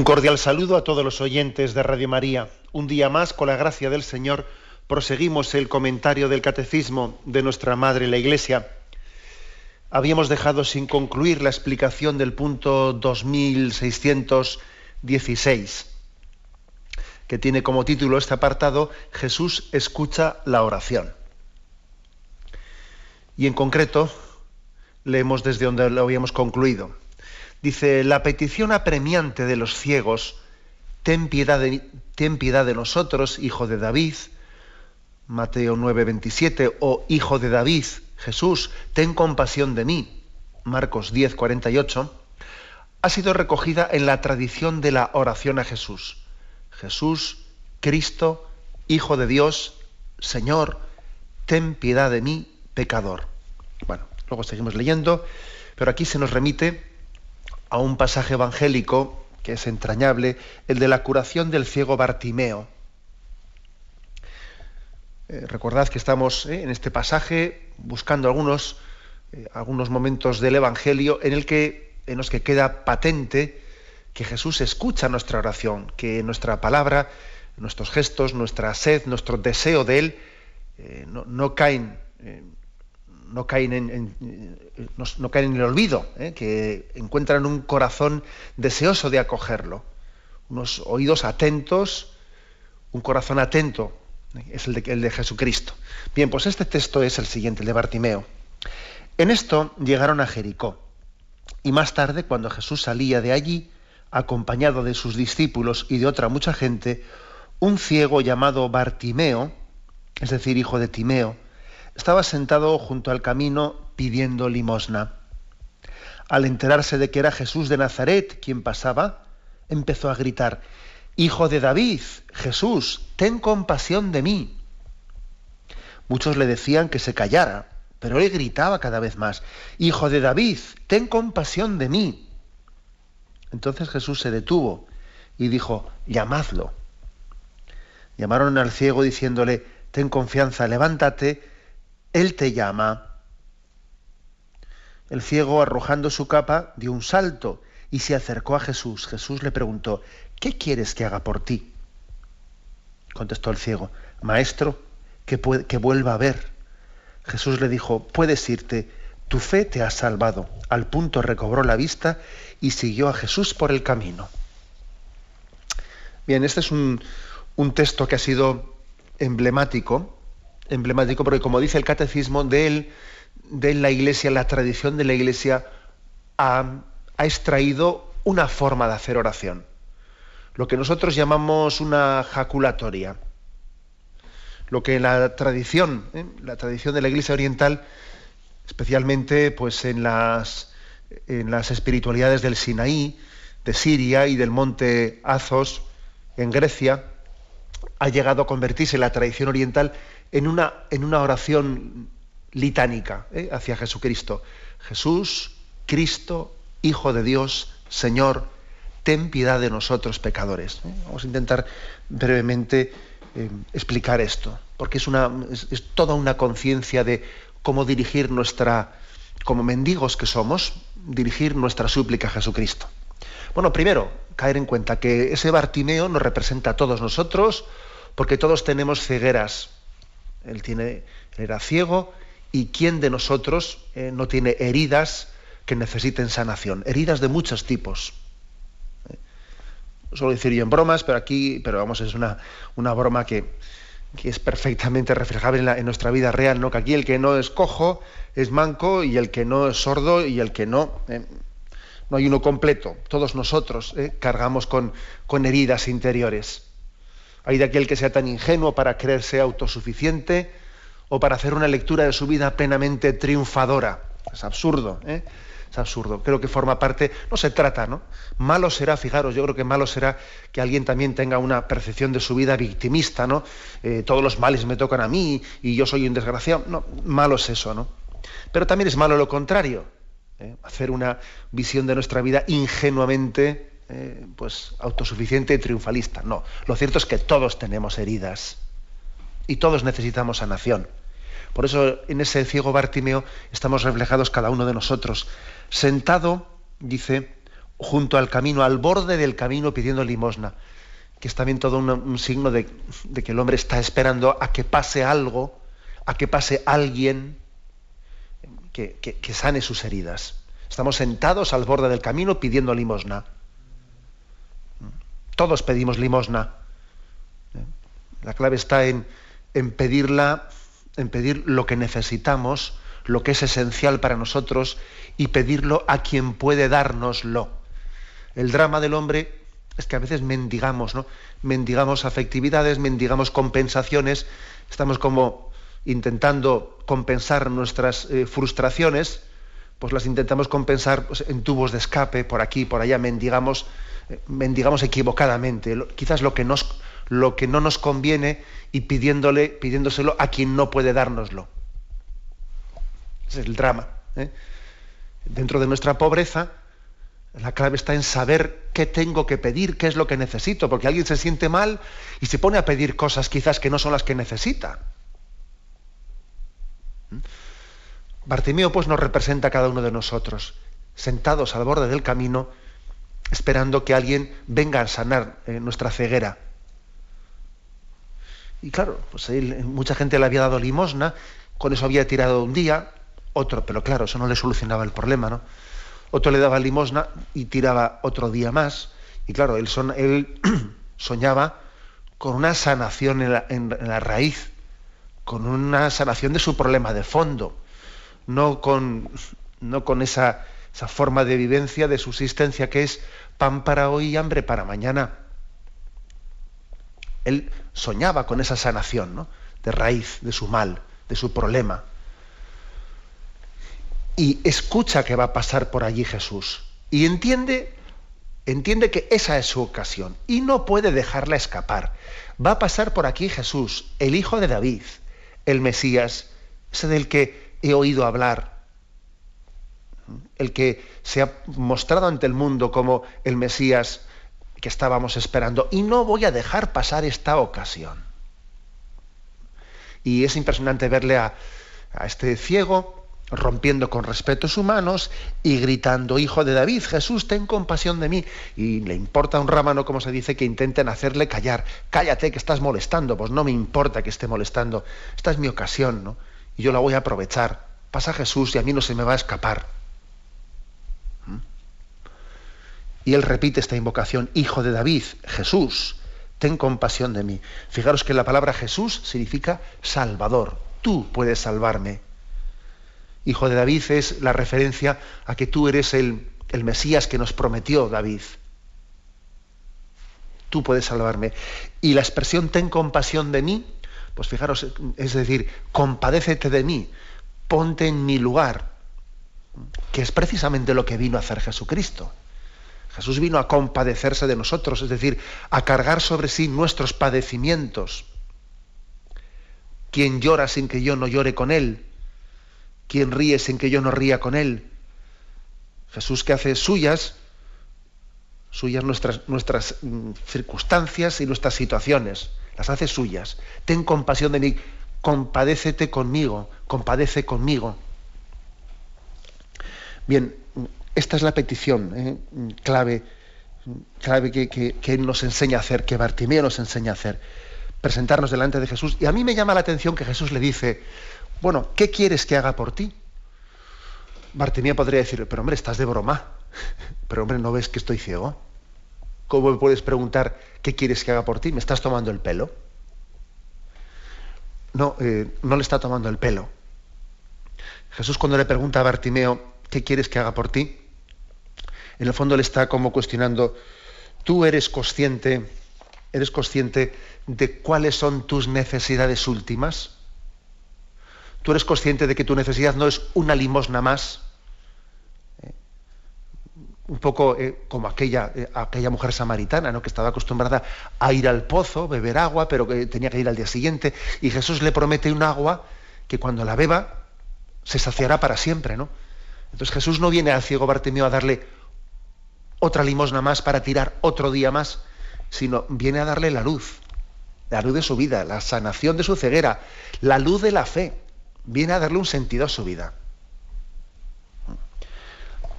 Un cordial saludo a todos los oyentes de Radio María. Un día más, con la gracia del Señor, proseguimos el comentario del Catecismo de nuestra Madre la Iglesia. Habíamos dejado sin concluir la explicación del punto 2616, que tiene como título este apartado Jesús escucha la oración. Y en concreto, leemos desde donde lo habíamos concluido. Dice, la petición apremiante de los ciegos, ten piedad de, ten piedad de nosotros, hijo de David, Mateo 9, 27, o hijo de David, Jesús, ten compasión de mí, Marcos 10, 48, ha sido recogida en la tradición de la oración a Jesús. Jesús, Cristo, Hijo de Dios, Señor, ten piedad de mí, pecador. Bueno, luego seguimos leyendo, pero aquí se nos remite a un pasaje evangélico que es entrañable, el de la curación del ciego Bartimeo. Eh, recordad que estamos eh, en este pasaje buscando algunos, eh, algunos momentos del Evangelio en, el que, en los que queda patente que Jesús escucha nuestra oración, que nuestra palabra, nuestros gestos, nuestra sed, nuestro deseo de Él no, no, caen no caen en, no, caen en el olvido, ¿eh? que encuentran un corazón deseoso de acogerlo, unos oídos atentos, un corazón atento, ¿eh? es el de, el de Jesucristo. Bien, pues este texto es el siguiente, el de Bartimeo. En esto llegaron a Jericó, y más tarde, cuando Jesús salía de allí, acompañado de sus discípulos y de otra mucha gente, un ciego llamado Bartimeo, es decir, hijo de Timeo, estaba sentado junto al camino pidiendo limosna. Al enterarse de que era Jesús de Nazaret quien pasaba, empezó a gritar, Hijo de David, Jesús, ten compasión de mí. Muchos le decían que se callara, pero él gritaba cada vez más, Hijo de David, ten compasión de mí. Entonces Jesús se detuvo y dijo, llamadlo. Llamaron al ciego diciéndole, ten confianza, levántate, él te llama. El ciego, arrojando su capa, dio un salto y se acercó a Jesús. Jesús le preguntó, ¿qué quieres que haga por ti? Contestó el ciego, Maestro, que, que vuelva a ver. Jesús le dijo, puedes irte, tu fe te ha salvado. Al punto recobró la vista y siguió a Jesús por el camino. Bien, este es un, un texto que ha sido emblemático emblemático porque, como dice el catecismo, de la Iglesia, la tradición de la Iglesia ha, extraído una forma de hacer oración. Lo que nosotros llamamos una jaculatoria. Lo que la tradición, ¿eh? la tradición de la Iglesia Oriental, especialmente pues en las, en las espiritualidades del Sinaí, de Siria y del monte Azos, en Grecia, ha llegado a convertirse en la tradición oriental en una, en una oración litánica ¿eh? hacia Jesucristo. Jesús, Cristo, Hijo de Dios, Señor, ten piedad de nosotros pecadores. ¿eh? Vamos a intentar brevemente eh, explicar esto, porque es, una, es toda una conciencia de cómo dirigir nuestra, como mendigos que somos, dirigir nuestra súplica a Jesucristo. Bueno, primero, caer en cuenta que ese Bartimeo nos representa a todos nosotros, porque todos tenemos cegueras, él, tiene, era ciego y ¿quién de nosotros eh, no tiene heridas que necesiten sanación? Heridas de muchos tipos. ¿Eh? Suelo decir yo en bromas, pero aquí, pero vamos, es una, una broma que, es perfectamente reflejable en, nuestra vida real, ¿no? Que aquí el que no es cojo es manco y el que no es sordo y el que no. ¿eh? no hay uno completo. Todos nosotros cargamos con, con heridas interiores. Hay de aquel que sea tan ingenuo para creerse autosuficiente o para hacer una lectura de su vida plenamente triunfadora. Es absurdo. ¿eh? es absurdo. Creo que forma parte, no se trata, ¿no? Malo será, fijaros, yo creo que malo será que alguien también tenga una percepción de su vida victimista, ¿no? Eh, todos los males me tocan a mí y yo soy un desgraciado. No, malo es eso, ¿no? Pero también es malo lo contrario, ¿eh? hacer una visión de nuestra vida ingenuamente eh, pues, autosuficiente y triunfalista. No, lo cierto es que todos tenemos heridas y todos necesitamos sanación. Por eso en ese ciego Bartimeo estamos reflejados cada uno de nosotros, sentado, dice, junto al camino, al borde del camino pidiendo limosna, que es también todo un, signo de, que el hombre está esperando a que pase algo, a que pase alguien que, sane sus heridas. Estamos sentados al borde del camino pidiendo limosna. Todos pedimos limosna. La clave está en, en pedirla en pedir lo que necesitamos, lo que es esencial para nosotros y pedirlo a quien puede dárnoslo. El drama del hombre es que a veces mendigamos, ¿no? Mendigamos afectividades, mendigamos compensaciones, estamos como intentando compensar nuestras eh, frustraciones, pues las intentamos compensar pues, en tubos de escape, por aquí, por allá, mendigamos, eh, mendigamos equivocadamente. quizás lo que lo que no nos conviene y pidiéndole, pidiéndoselo a quien no puede dárnoslo. Ese es el drama. ¿eh? Dentro de nuestra pobreza, la clave está en saber qué tengo que pedir, qué es lo que necesito, porque alguien se siente mal y se pone a pedir cosas quizás que no son las que necesita. ¿Mm? Bartimeo pues nos representa a cada uno de nosotros, sentados al borde del camino, esperando que alguien venga a sanar eh, nuestra ceguera. Y claro, pues mucha gente le había dado limosna, con eso había tirado un día, otro, pero claro, eso no le solucionaba el problema, ¿no? Otro le daba limosna y tiraba otro día más. Y claro, él, son, él soñaba con una sanación en la, en la, raíz, con una sanación de su problema de fondo, no con, no con esa, esa forma de vivencia, de subsistencia que es pan para hoy y hambre para mañana. Él soñaba con esa sanación ¿no? de raíz de su mal, de su problema. Y escucha que va a pasar por allí Jesús. Y entiende, entiende que esa es su ocasión. Y no puede dejarla escapar. Va a pasar por aquí Jesús, el hijo de David, el Mesías, ese del que he oído hablar, el que se ha mostrado ante el mundo como el Mesías que estábamos esperando y no voy a dejar pasar esta ocasión. Y es impresionante verle a, este ciego rompiendo con respetos humanos y gritando, Hijo de David, Jesús, ten compasión de mí. Y le importa un rámano, como se dice, que intenten hacerle callar. Cállate, que estás molestando. Pues no me importa que esté molestando. Esta es mi ocasión, ¿no? Y yo la voy a aprovechar. Pasa Jesús y a mí no se me va a escapar. Y él repite esta invocación, Hijo de David, Jesús, ten compasión de mí. Fijaros que la palabra Jesús significa Salvador. Tú puedes salvarme. Hijo de David es la referencia a que tú eres el, el Mesías que nos prometió David. Tú puedes salvarme. Y la expresión ten compasión de mí, pues fijaros, es decir, compadécete de mí, ponte en mi lugar, que es precisamente lo que vino a hacer Jesucristo. Jesús vino a compadecerse de nosotros, es decir, a cargar sobre sí nuestros padecimientos. Quien llora sin que yo no llore con él, quien ríe sin que yo no ría con él. Jesús que hace suyas, suyas nuestras, nuestras mm, circunstancias y nuestras situaciones, las hace suyas. Ten compasión de mí, compadécete conmigo, compadece conmigo. Bien, esta es la petición ¿eh? clave, clave que, Él nos enseña a hacer, que Bartimeo nos enseña a hacer. Presentarnos delante de Jesús. Y a mí me llama la atención que Jesús le dice, bueno, ¿qué quieres que haga por ti? Bartimeo podría decir, pero hombre, estás de broma. Pero hombre, ¿no ves que estoy ciego? ¿Cómo me puedes preguntar qué quieres que haga por ti? ¿Me estás tomando el pelo? No, eh, no le está tomando el pelo. Jesús cuando le pregunta a Bartimeo, ¿qué quieres que haga por ti? En el fondo le está como cuestionando, tú eres consciente, eres consciente de cuáles son tus necesidades últimas. Tú eres consciente de que tu necesidad no es una limosna más. un poco eh, como aquella, eh, aquella mujer samaritana, ¿no? que estaba acostumbrada a ir al pozo, beber agua, pero que tenía que ir al día siguiente, y Jesús le promete un agua que cuando la beba se saciará para siempre, ¿no? Entonces Jesús no viene al ciego Bartimeo a darle otra limosna más para tirar otro día más, sino viene a darle la luz, la luz de su vida, la sanación de su ceguera, la luz de la fe, viene a darle un sentido a su vida.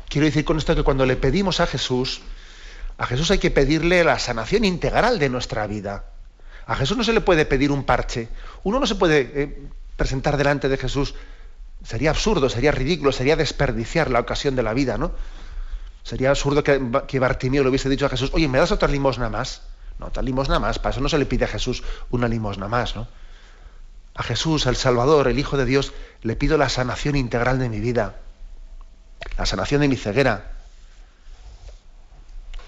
Quiero decir con esto que cuando le pedimos a Jesús, a Jesús hay que pedirle la sanación integral de nuestra vida. A Jesús no se le puede pedir un parche. Uno no se puede eh, presentar delante de Jesús. Sería absurdo, sería ridículo, sería desperdiciar la ocasión de la vida, ¿no? Sería absurdo que, que Bartimeo le hubiese dicho a Jesús, oye, ¿me das otra limosna más? No, otra limosna más, para eso no se le pide a Jesús una limosna más, ¿no? A Jesús, el Salvador, el Hijo de Dios, le pido la sanación integral de mi vida la sanación de mi ceguera.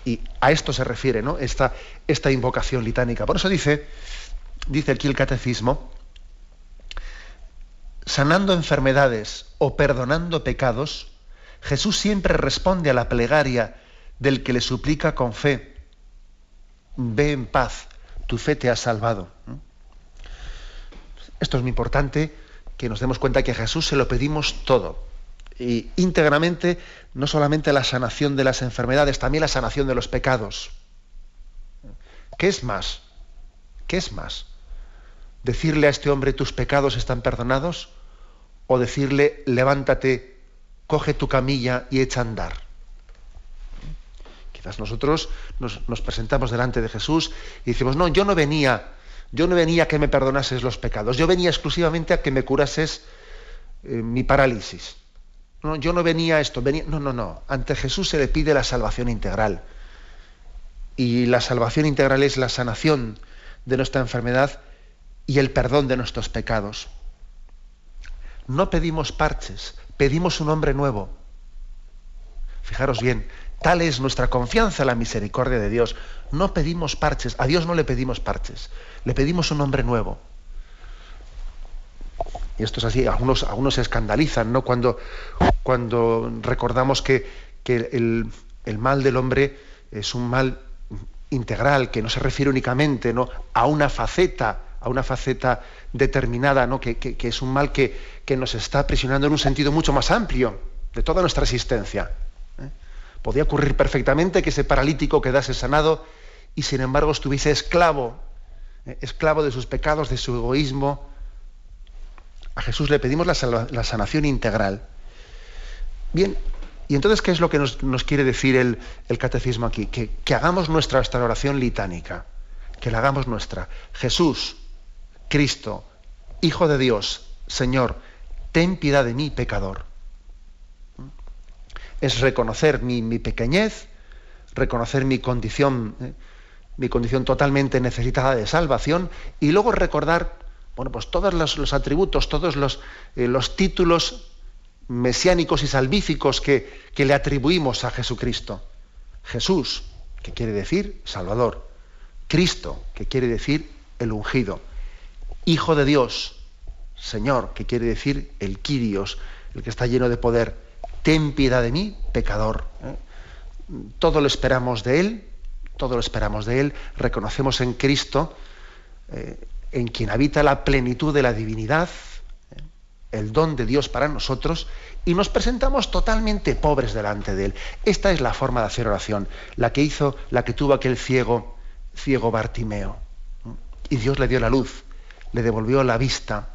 Y a esto se refiere ¿no? esta, esta invocación litánica. Por eso dice, dice aquí el catecismo, sanando enfermedades o perdonando pecados, Jesús siempre responde a la plegaria del que le suplica con fe, ve en paz, tu fe te ha salvado. Esto es muy importante, que nos demos cuenta que a Jesús se lo pedimos todo y íntegramente no solamente la sanación de las enfermedades, también la sanación de los pecados. ¿Qué es más? ¿Qué es más? ¿Decirle a este hombre tus pecados están perdonados? ¿O decirle levántate, coge tu camilla y echa a andar? Quizás nosotros nos, presentamos delante de Jesús y decimos, no, yo no venía, yo no venía a que me perdonases los pecados, yo venía exclusivamente a que me curases eh, mi parálisis. No, yo no venía a esto, venía. No, no, no. Ante Jesús se le pide la salvación integral. Y la salvación integral es la sanación de nuestra enfermedad y el perdón de nuestros pecados. No pedimos parches, pedimos un hombre nuevo. Fijaros bien, tal es nuestra confianza en la misericordia de Dios. No pedimos parches, a Dios no le pedimos parches, le pedimos un hombre nuevo. Y esto es así, algunos, algunos se escandalizan, ¿no? Cuando, cuando recordamos que, el, mal del hombre es un mal integral, que no se refiere únicamente ¿no? a una faceta, a una faceta determinada, ¿no? que, es un mal que, nos está aprisionando en un sentido mucho más amplio de toda nuestra existencia. ¿eh? Podía ocurrir perfectamente que ese paralítico quedase sanado y sin embargo estuviese esclavo, ¿eh? esclavo de sus pecados, de su egoísmo, a Jesús le pedimos la, sanación integral. Bien, y entonces, ¿qué es lo que nos, quiere decir el, catecismo aquí? Que, hagamos nuestra, nuestra oración litánica, que la hagamos nuestra. Jesús, Cristo, Hijo de Dios, Señor, ten piedad de mí, pecador. Es reconocer mi, pequeñez, reconocer mi condición, ¿eh? mi condición totalmente necesitada de salvación, y luego recordar bueno, pues todos los, atributos, todos los, eh, los, títulos mesiánicos y salvíficos que, que le atribuimos a Jesucristo. Jesús, que quiere decir Salvador. Cristo, que quiere decir el ungido. Hijo de Dios, Señor, que quiere decir el Quirios, el que está lleno de poder. Ten piedad de mí, pecador. ¿eh? Todo lo esperamos de Él, todo lo esperamos de Él, reconocemos en Cristo eh, en quien habita la plenitud de la divinidad, ¿eh? el don de Dios para nosotros, y nos presentamos totalmente pobres delante de Él. Esta es la forma de hacer oración, la que hizo, la que tuvo aquel ciego, ciego Bartimeo. Y Dios le dio la luz, le devolvió la vista.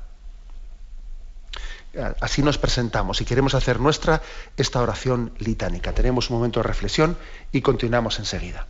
Así nos presentamos y queremos hacer nuestra esta oración litánica. Tenemos un momento de reflexión y continuamos enseguida.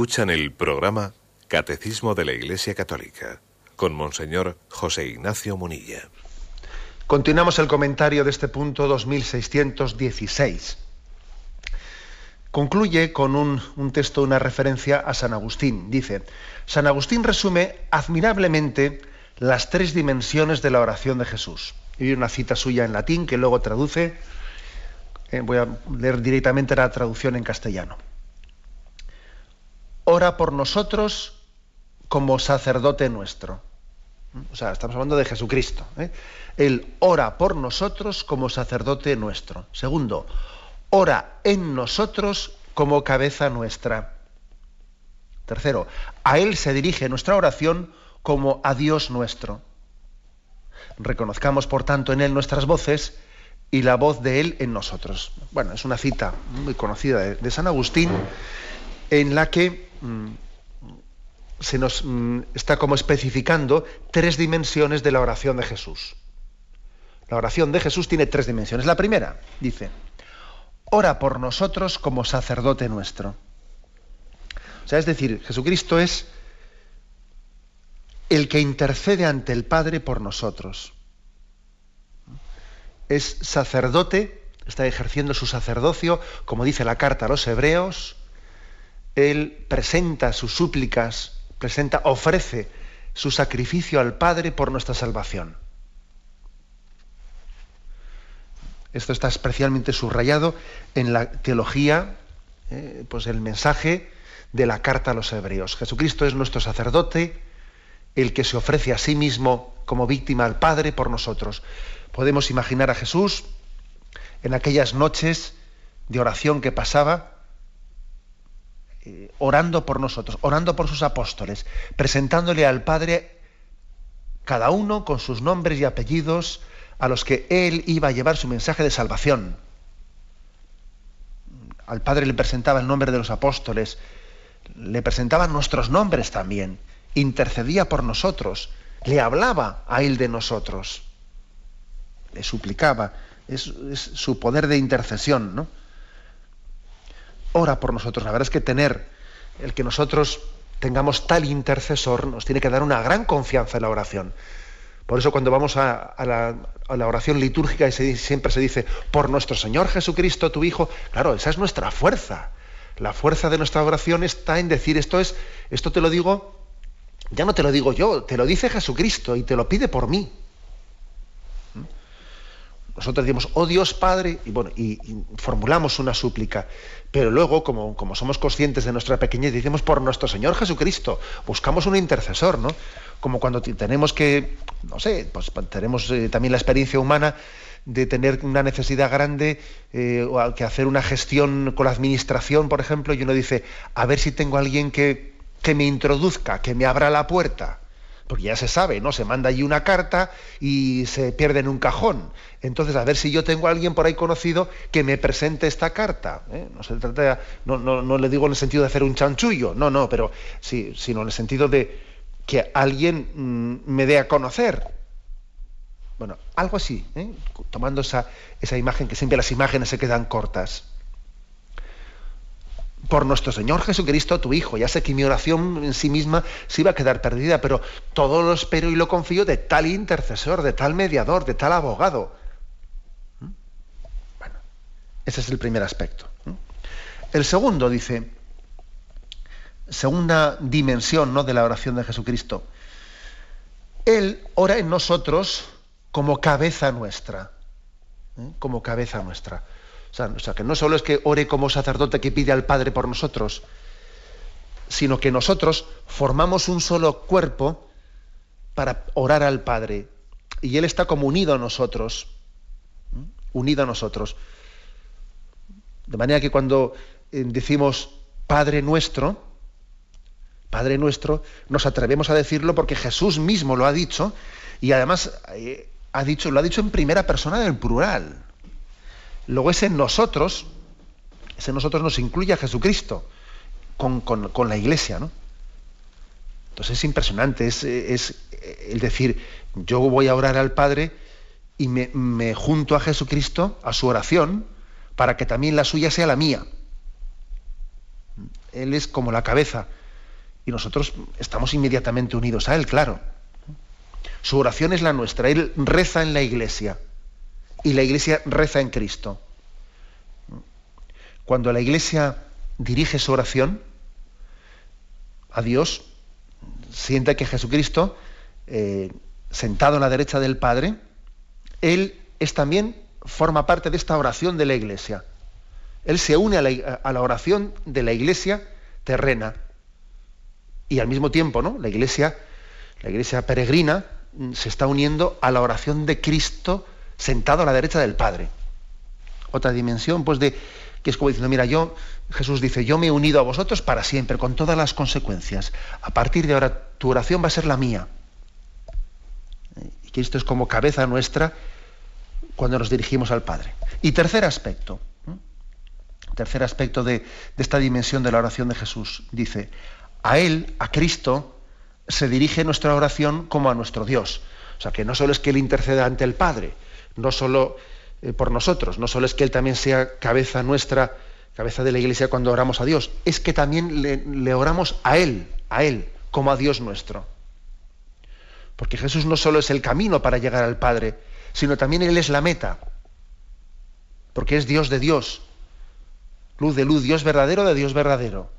Escuchan el programa Catecismo de la Iglesia Católica con Monseñor José Ignacio Munilla. Continuamos el comentario de este punto 2616. Concluye con un, texto, una referencia a San Agustín. Dice, San Agustín resume admirablemente las tres dimensiones de la oración de Jesús. Y una cita suya en latín que luego traduce, eh, voy a leer directamente la traducción en castellano. Ora por nosotros como sacerdote nuestro. O sea, estamos hablando de Jesucristo. ¿eh? Él ora por nosotros como sacerdote nuestro. Segundo, ora en nosotros como cabeza nuestra. Tercero, a Él se dirige nuestra oración como a Dios nuestro. Reconozcamos, por tanto, en Él nuestras voces y la voz de Él en nosotros. Bueno, es una cita muy conocida de, San Agustín en la que se nos mm, está como especificando tres dimensiones de la oración de Jesús. La oración de Jesús tiene tres dimensiones. La primera, dice, ora por nosotros como sacerdote nuestro. O sea, es decir, Jesucristo es el que intercede ante el Padre por nosotros. Es sacerdote, está ejerciendo su sacerdocio, como dice la carta a los hebreos, él presenta sus súplicas presenta, ofrece su sacrificio al Padre por nuestra salvación. Esto está especialmente subrayado en la teología, eh, pues el mensaje de la carta a los hebreos. Jesucristo es nuestro sacerdote, el que se ofrece a sí mismo como víctima al Padre por nosotros. Podemos imaginar a Jesús en aquellas noches de oración que pasaba, eh, orando por nosotros, orando por sus apóstoles, presentándole al Padre cada uno con sus nombres y apellidos a los que Él iba a llevar su mensaje de salvación. Al Padre le presentaba el nombre de los apóstoles, le presentaba nuestros nombres también, intercedía por nosotros, le hablaba a Él de nosotros, le suplicaba, es, es su poder de intercesión, ¿no? Ora por nosotros. La verdad es que tener el que nosotros tengamos tal intercesor nos tiene que dar una gran confianza en la oración. Por eso cuando vamos a, la, oración litúrgica y siempre se dice, por nuestro Señor Jesucristo, tu Hijo, claro, esa es nuestra fuerza. La fuerza de nuestra oración está en decir, esto es, esto te lo digo, ya no te lo digo yo, te lo dice Jesucristo y te lo pide por mí. Nosotros decimos, oh Dios Padre, y bueno, y, formulamos una súplica, pero luego, como, como, somos conscientes de nuestra pequeñez, decimos por nuestro Señor Jesucristo, buscamos un intercesor, ¿no? Como cuando tenemos que, no sé, pues tenemos eh, también la experiencia humana de tener una necesidad grande eh, o que hacer una gestión con la administración, por ejemplo, y uno dice, a ver si tengo alguien que, que me introduzca, que me abra la puerta porque ya se sabe, ¿no? Se manda allí una carta y se pierde en un cajón. Entonces, a ver si yo tengo a alguien por ahí conocido que me presente esta carta. ¿eh? No se trata, no, no, le digo en el sentido de hacer un chanchullo, no, no, pero sí, sino en el sentido de que alguien mm, me dé a conocer. Bueno, algo así, ¿eh? tomando esa, esa imagen, que siempre las imágenes se quedan cortas por nuestro Señor Jesucristo, tu Hijo. Ya sé que mi oración en sí misma se iba a quedar perdida, pero todo lo espero y lo confío de tal intercesor, de tal mediador, de tal abogado. ¿Mm? Bueno, ese es el primer aspecto. El segundo dice, segunda dimensión ¿no? de la oración de Jesucristo. Él ora en nosotros como cabeza nuestra. ¿eh? Como cabeza nuestra. O sea, que no solo es que ore como sacerdote que pide al Padre por nosotros, sino que nosotros formamos un solo cuerpo para orar al Padre. Y Él está como unido a nosotros, unido a nosotros. De manera que cuando eh, decimos Padre nuestro, Padre nuestro, nos atrevemos a decirlo porque Jesús mismo lo ha dicho y además eh, ha dicho, lo ha dicho en primera persona del plural. Luego ese nosotros, ese nosotros nos incluye a Jesucristo con, la iglesia, ¿no? Entonces es impresionante, es, el decir, yo voy a orar al Padre y me, junto a Jesucristo, a su oración, para que también la suya sea la mía. Él es como la cabeza. Y nosotros estamos inmediatamente unidos a Él, claro. Su oración es la nuestra. Él reza en la iglesia. Y la iglesia reza en Cristo. Cuando la iglesia dirige su oración a Dios, siente que Jesucristo, eh, sentado a la derecha del Padre, Él es también, forma parte de esta oración de la iglesia. Él se une a la, oración de la iglesia terrena. Y al mismo tiempo, ¿no? La iglesia, la iglesia peregrina, mm, se está uniendo a la oración de Cristo sentado a la derecha del Padre. Otra dimensión, pues, de que es como diciendo, mira, yo, Jesús dice, yo me he unido a vosotros para siempre, con todas las consecuencias. A partir de ahora, tu oración va a ser la mía. Y que esto es como cabeza nuestra cuando nos dirigimos al Padre. Y tercer aspecto, tercer aspecto de, esta dimensión de la oración de Jesús. Dice, a Él, a Cristo, se dirige nuestra oración como a nuestro Dios. O sea, que no solo es que Él interceda ante el Padre, no solo eh, por nosotros, no solo es que Él también sea cabeza nuestra, cabeza de la Iglesia cuando oramos a Dios, es que también le, le oramos a Él, a Él, como a Dios nuestro. Porque Jesús no solo es el camino para llegar al Padre, sino también Él es la meta. Porque es Dios de Dios, luz de luz, Dios verdadero de Dios verdadero.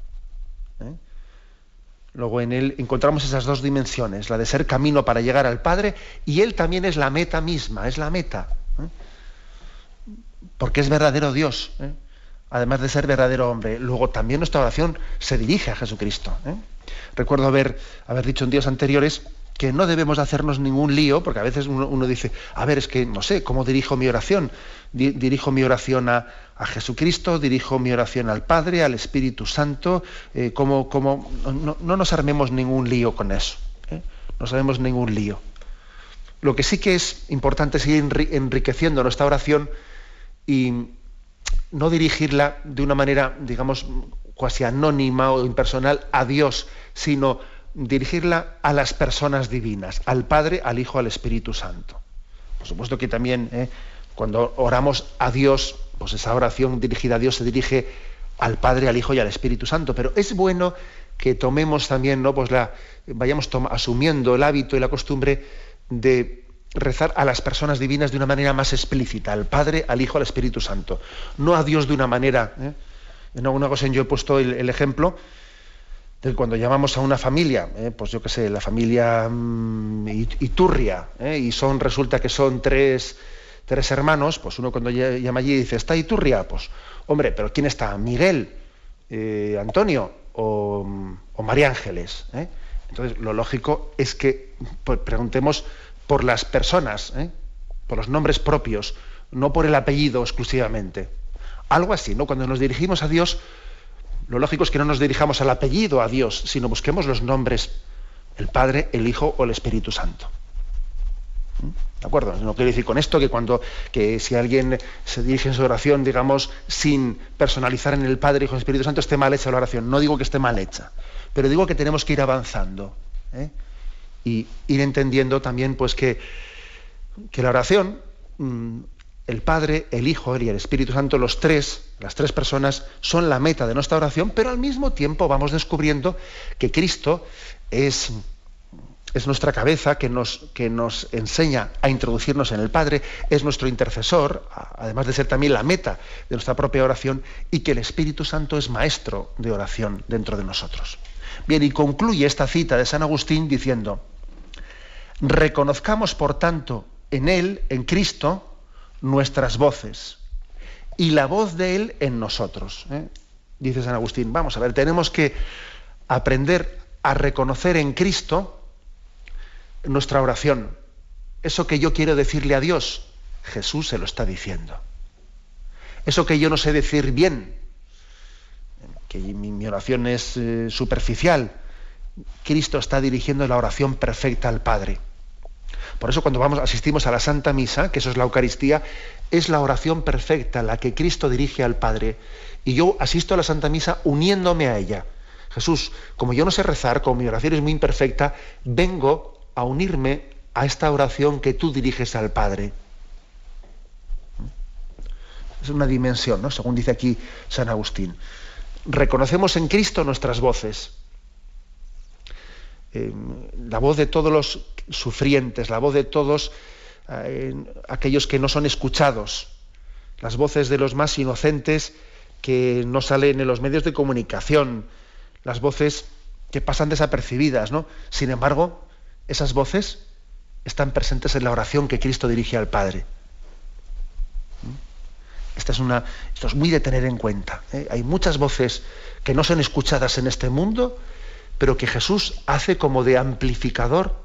¿Eh? Luego en él encontramos esas dos dimensiones, la de ser camino para llegar al Padre y él también es la meta misma, es la meta. ¿eh? Porque es verdadero Dios, ¿eh? además de ser verdadero hombre. Luego también nuestra oración se dirige a Jesucristo. Recuerdo haber, haber dicho en días anteriores que no debemos hacernos ningún lío, porque a veces uno, dice, a ver, es que no sé, ¿cómo dirijo mi oración? dirijo mi oración a, Jesucristo, dirijo mi oración al Padre, al Espíritu Santo, eh, ¿cómo, No, nos armemos ningún lío con eso, ¿eh? no nos armemos ningún lío. Lo que sí que es importante es seguir enriqueciendo nuestra oración y no dirigirla de una manera, digamos, casi anónima o impersonal a Dios, sino dirigirla a las personas divinas, al Padre, al Hijo, al Espíritu Santo. Por supuesto que también ¿eh? cuando oramos a Dios, pues esa oración dirigida a Dios se dirige al Padre, al Hijo y al Espíritu Santo. Pero es bueno que tomemos también, ¿no? Pues la, vayamos asumiendo el hábito y la costumbre de rezar a las personas divinas de una manera más explícita, al Padre, al Hijo, al Espíritu Santo. No a Dios de una manera. ¿eh? En alguna ocasión yo he puesto el ejemplo de cuando llamamos a una familia, eh, pues yo qué sé, la familia mm, Iturria, eh, y son, resulta que son tres, tres, hermanos, pues uno cuando llama allí dice, ¿está Iturria? Pues, hombre, pero ¿quién está? ¿Miguel? Eh, ¿Antonio? O, María Ángeles? Entonces, lo lógico es que pues, preguntemos por las personas, por los nombres propios, no por el apellido exclusivamente. Algo así, ¿no? Cuando nos dirigimos a Dios, lo lógico es que no nos dirijamos al apellido a Dios, sino busquemos los nombres, el Padre, el Hijo o el Espíritu Santo. ¿De acuerdo? No quiero decir con esto que cuando que si alguien se dirige en su oración, digamos, sin personalizar en el Padre, Hijo y Espíritu Santo, esté mal hecha la oración. No digo que esté mal hecha, pero digo que tenemos que ir avanzando. ¿eh? Y ir entendiendo también pues que, que la oración mm, el Padre, el Hijo y el Espíritu Santo, los tres, las tres personas, son la meta de nuestra oración, pero al mismo tiempo vamos descubriendo que Cristo es, es nuestra cabeza que nos, que nos enseña a introducirnos en el Padre, es nuestro intercesor, además de ser también la meta de nuestra propia oración, y que el Espíritu Santo es maestro de oración dentro de nosotros. Bien, y concluye esta cita de San Agustín diciendo, reconozcamos por tanto en Él, en Cristo, nuestras voces y la voz de Él en nosotros. ¿eh? Dice San Agustín, vamos a ver, tenemos que aprender a reconocer en Cristo nuestra oración. Eso que yo quiero decirle a Dios, Jesús se lo está diciendo. Eso que yo no sé decir bien, que mi, oración es eh, superficial, Cristo está dirigiendo la oración perfecta al Padre. Por eso cuando vamos, asistimos a la Santa Misa, que eso es la Eucaristía, es la oración perfecta, la que Cristo dirige al Padre. Y yo asisto a la Santa Misa uniéndome a ella. Jesús, como yo no sé rezar, como mi oración es muy imperfecta, vengo a unirme a esta oración que tú diriges al Padre. Es una dimensión, ¿no? según dice aquí San Agustín. reconocemos en Cristo nuestras voces. Eh, la voz de todos los sufrientes, la voz de todos eh, aquellos que no son escuchados, las voces de los más inocentes que no salen en los medios de comunicación, las voces que pasan desapercibidas, ¿no? Sin embargo, esas voces están presentes en la oración que Cristo dirige al Padre. Esta es una, esto es muy de tener en cuenta. ¿eh? Hay muchas voces que no son escuchadas en este mundo, pero que Jesús hace como de amplificador,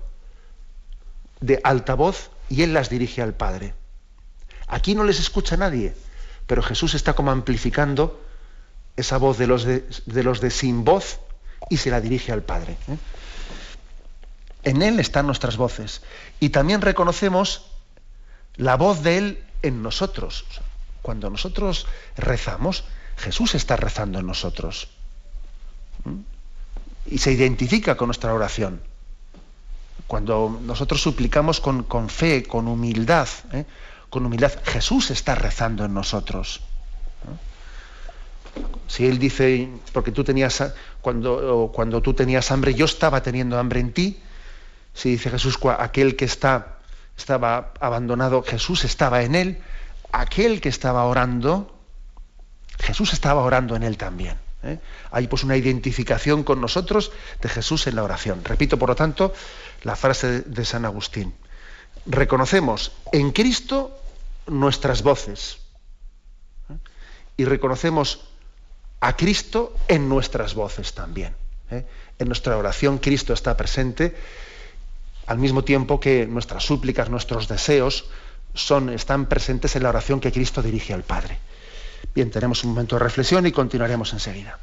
de altavoz, y Él las dirige al Padre. Aquí no les escucha nadie, pero Jesús está como amplificando esa voz de los de, los de sin voz y se la dirige al Padre. ¿eh? En Él están nuestras voces. Y también reconocemos la voz de Él en nosotros. Cuando nosotros rezamos, Jesús está rezando en nosotros. ¿Mm? Y se identifica con nuestra oración. Cuando nosotros suplicamos con, fe, con humildad, ¿eh? con humildad, Jesús está rezando en nosotros. Si Él dice, porque tú tenías, cuando, cuando tú tenías hambre, yo estaba teniendo hambre en ti, si dice Jesús, aquel que está, estaba abandonado, Jesús estaba en él, aquel que estaba orando, Jesús estaba orando en él también. ¿eh? Hay pues una identificación con nosotros de Jesús en la oración. Repito, por lo tanto, la frase de San Agustín. Reconocemos en Cristo nuestras voces ¿eh? y reconocemos a Cristo en nuestras voces también. ¿eh? En nuestra oración Cristo está presente al mismo tiempo que nuestras súplicas, nuestros deseos son, están presentes en la oración que Cristo dirige al Padre. Bien, tenemos un momento de reflexión y continuaremos enseguida.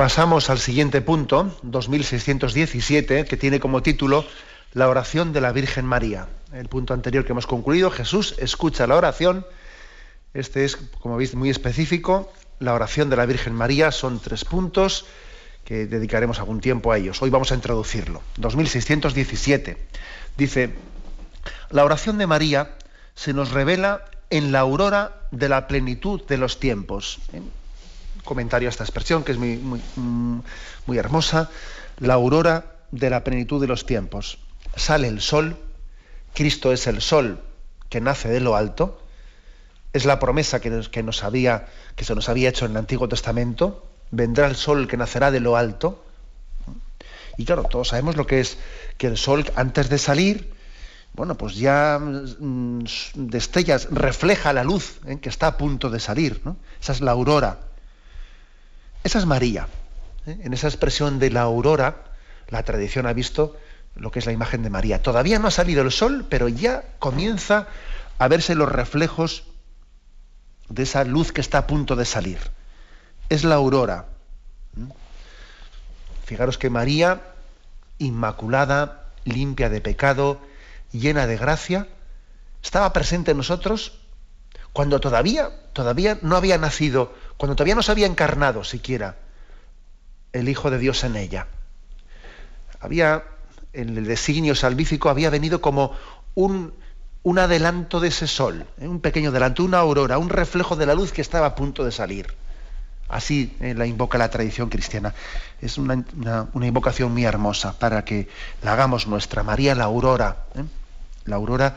Pasamos al siguiente punto, 2617, que tiene como título La oración de la Virgen María. El punto anterior que hemos concluido, Jesús escucha la oración. Este es, como veis, muy específico. La oración de la Virgen María son tres puntos que dedicaremos algún tiempo a ellos. Hoy vamos a introducirlo. 2617. Dice, la oración de María se nos revela en la aurora de la plenitud de los tiempos comentario a esta expresión, que es muy, muy, hermosa, la aurora de la plenitud de los tiempos. Sale el sol, Cristo es el sol que nace de lo alto, es la promesa que, que, nos había, que se nos había hecho en el Antiguo Testamento, vendrá el sol que nacerá de lo alto. Y claro, todos sabemos lo que es que el sol antes de salir, bueno, pues ya mm, destellas, refleja la luz ¿eh? que está a punto de salir. ¿no? Esa es la aurora. Esa es María. ¿eh? En esa expresión de la aurora, la tradición ha visto lo que es la imagen de María. Todavía no ha salido el sol, pero ya comienza a verse los reflejos de esa luz que está a punto de salir. Es la aurora. Fijaros que María, inmaculada, limpia de pecado, llena de gracia, estaba presente en nosotros cuando todavía, todavía no había nacido cuando todavía no se había encarnado siquiera el Hijo de Dios en ella. Había, en el designio salvífico, había venido como un, un adelanto de ese sol, ¿eh? un pequeño adelanto, una aurora, un reflejo de la luz que estaba a punto de salir. Así eh, la invoca la tradición cristiana. Es una, invocación muy hermosa para que la hagamos nuestra. María, la aurora, ¿eh? la aurora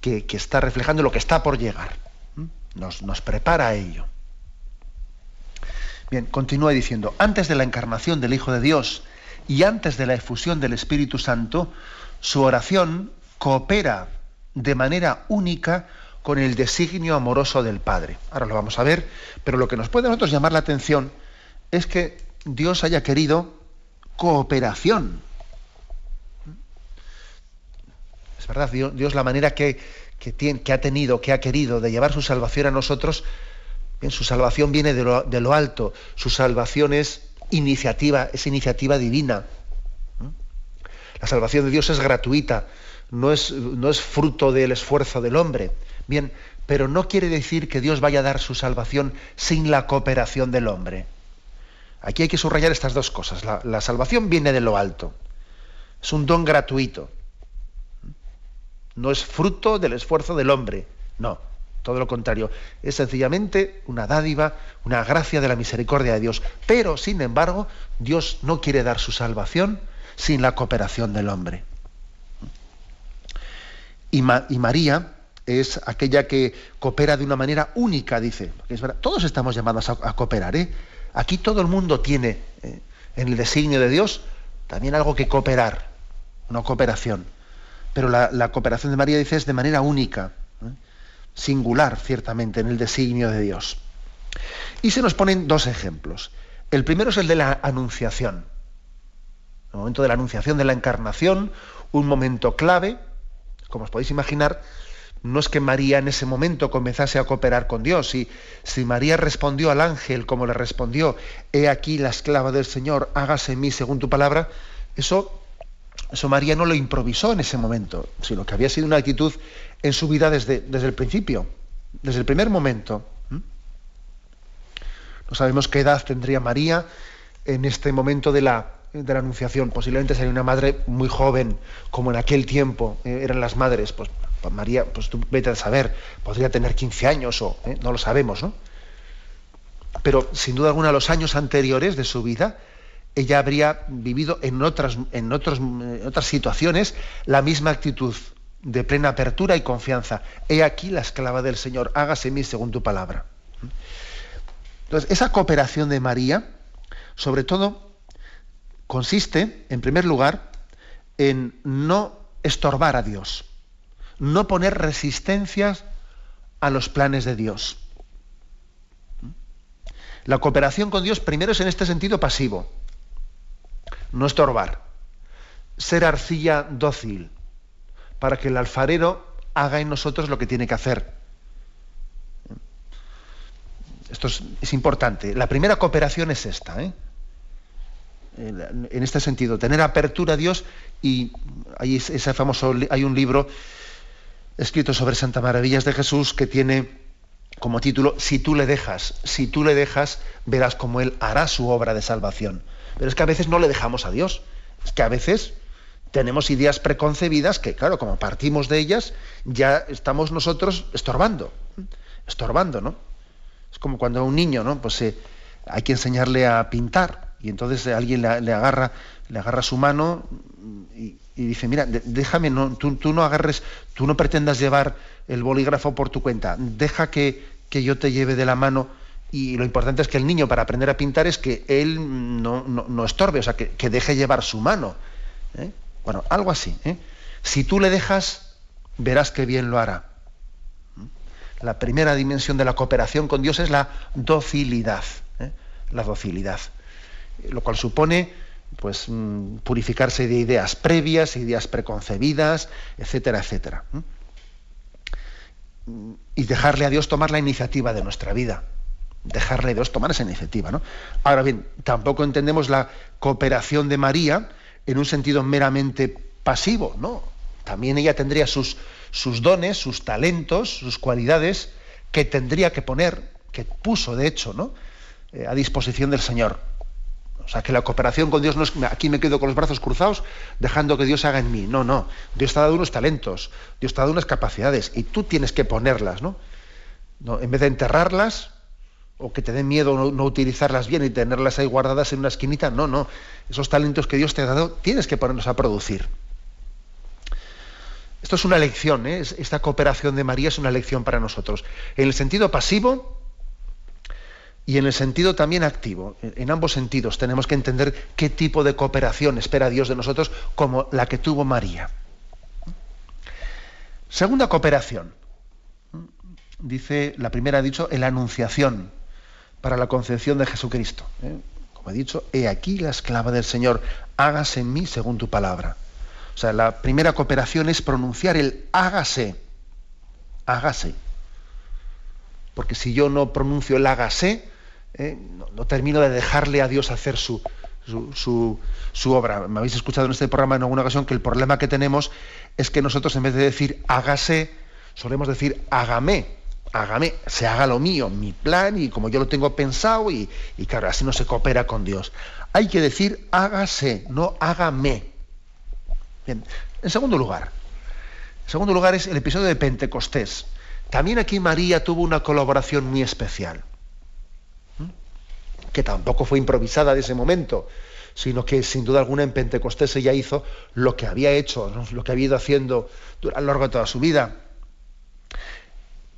que, está reflejando lo que está por llegar. Nos, nos prepara a ello. Bien, continúa diciendo, antes de la encarnación del Hijo de Dios y antes de la efusión del Espíritu Santo, su oración coopera de manera única con el designio amoroso del Padre. Ahora lo vamos a ver, pero lo que nos puede a nosotros llamar la atención es que Dios haya querido cooperación. Es verdad, Dios, la manera que, tiene, que, ha tenido, que ha querido de llevar su salvación a nosotros, su salvación viene de lo, alto, su salvación es iniciativa, es iniciativa divina. La salvación de Dios es gratuita, no es, no es fruto del esfuerzo del hombre. Bien, pero no quiere decir que Dios vaya a dar su salvación sin la cooperación del hombre. Aquí hay que subrayar estas dos cosas. La, salvación viene de lo alto. Es un don gratuito. No es fruto del esfuerzo del hombre. No, todo lo contrario. Es sencillamente una dádiva, una gracia de la misericordia de Dios. Pero, sin embargo, Dios no quiere dar su salvación sin la cooperación del hombre. Y, María es aquella que coopera de una manera única, dice. Todos estamos llamados a, cooperar. ¿eh? Aquí todo el mundo tiene eh, en el designio de Dios también algo que cooperar, una cooperación. Pero la, cooperación de María, dice, es de manera única, ¿eh? Singular, ciertamente, en el designio de Dios. Y se nos ponen dos ejemplos. El primero es el de la anunciación. El momento de la anunciación de la encarnación, un momento clave, como os podéis imaginar, no es que María en ese momento comenzase a cooperar con Dios. Si, si María respondió al ángel como le respondió, he aquí la esclava del Señor, hágase en mí según tu palabra, eso, eso María no lo improvisó en ese momento, sino que había sido una actitud en su vida desde, desde el principio, desde el primer momento. ¿Mm? No sabemos qué edad tendría María en este momento de la, de la anunciación. Posiblemente sería una madre muy joven, como en aquel tiempo eh, eran las madres. Pues pues María, pues tú vete a saber, podría tener 15 años o ¿eh? no lo sabemos, ¿no? Pero sin duda alguna los años anteriores de su vida, ella habría vivido en otras, en otros, en otras situaciones la misma actitud de plena apertura y confianza. He aquí la esclava del Señor, hágase mí según tu palabra. Entonces, esa cooperación de María, sobre todo, consiste, en primer lugar, en no estorbar a Dios no poner resistencias a los planes de Dios. La cooperación con Dios primero es en este sentido pasivo, no estorbar, ser arcilla dócil, para que el alfarero haga en nosotros lo que tiene que hacer. Esto es, importante. La primera cooperación es esta. ¿eh? En este sentido, tener apertura a Dios y hay, ese famoso, hay un libro escrito sobre Santa Maravillas de Jesús que tiene como título Si tú le dejas, si tú le dejas, verás cómo Él hará su obra de salvación. Pero es que a veces no le dejamos a Dios. Es que a veces tenemos ideas preconcebidas que, claro, como partimos de ellas, ya estamos nosotros estorbando. Estorbando, ¿no? Es como cuando a un niño, ¿no? Pues eh, hay que enseñarle a pintar y entonces alguien le, agarra, le agarra su mano y, dice, mira, déjame, no, tú, no agarres, tú no pretendas llevar el bolígrafo por tu cuenta, deja que, que, yo te lleve de la mano y lo importante es que el niño para aprender a pintar es que él no, no, estorbe, o sea, que, que, deje llevar su mano. ¿eh? Bueno, algo así. ¿eh? Si tú le dejas, verás que bien lo hará. La primera dimensión de la cooperación con Dios es la docilidad. ¿eh? La docilidad. Lo cual supone pues mm, purificarse de ideas previas, ideas preconcebidas, etcétera, etcétera. Y dejarle a Dios tomar la iniciativa de nuestra vida. Dejarle a Dios tomar esa iniciativa. ¿no? Ahora bien, tampoco entendemos la cooperación de María en un sentido meramente pasivo, ¿no? También ella tendría sus, sus dones, sus talentos, sus cualidades que tendría que poner, que puso de hecho, ¿no? Eh, a disposición del Señor. O sea, que la cooperación con Dios no es aquí me quedo con los brazos cruzados dejando que Dios haga en mí. No, no. Dios te ha dado unos talentos, Dios te ha dado unas capacidades y tú tienes que ponerlas, ¿no? En vez de enterrarlas o que te den miedo no, utilizarlas bien y tenerlas ahí guardadas en una esquinita, no, no. Esos talentos que Dios te ha dado tienes que ponerlos a producir. Esto es una lección, ¿eh? esta cooperación de María es una lección para nosotros. En el sentido pasivo, y en el sentido también activo. En ambos sentidos tenemos que entender qué tipo de cooperación espera Dios de nosotros como la que tuvo María. Segunda cooperación. Dice, la primera ha dicho, en la anunciación para la concepción de Jesucristo. ¿eh? Como he dicho, he aquí la esclava del Señor, hágase en mí según tu palabra. O sea, la primera cooperación es pronunciar el hágase. Hágase. Porque si yo no pronuncio el hágase, ¿eh? no, termino de dejarle a Dios hacer su, su, obra. Me habéis escuchado en este programa en alguna ocasión que el problema que tenemos es que nosotros en vez de decir hágase, solemos decir hágame. Hágame, se haga lo mío, mi plan y como yo lo tengo pensado y, y claro, así no se coopera con Dios. Hay que decir hágase, no hágame. Bien. En segundo lugar, en segundo lugar es el episodio de Pentecostés. También aquí María tuvo una colaboración muy especial que tampoco fue improvisada de ese momento, sino que sin duda alguna en Pentecostés ella hizo lo que había hecho, lo que había ido haciendo a lo largo de toda su vida.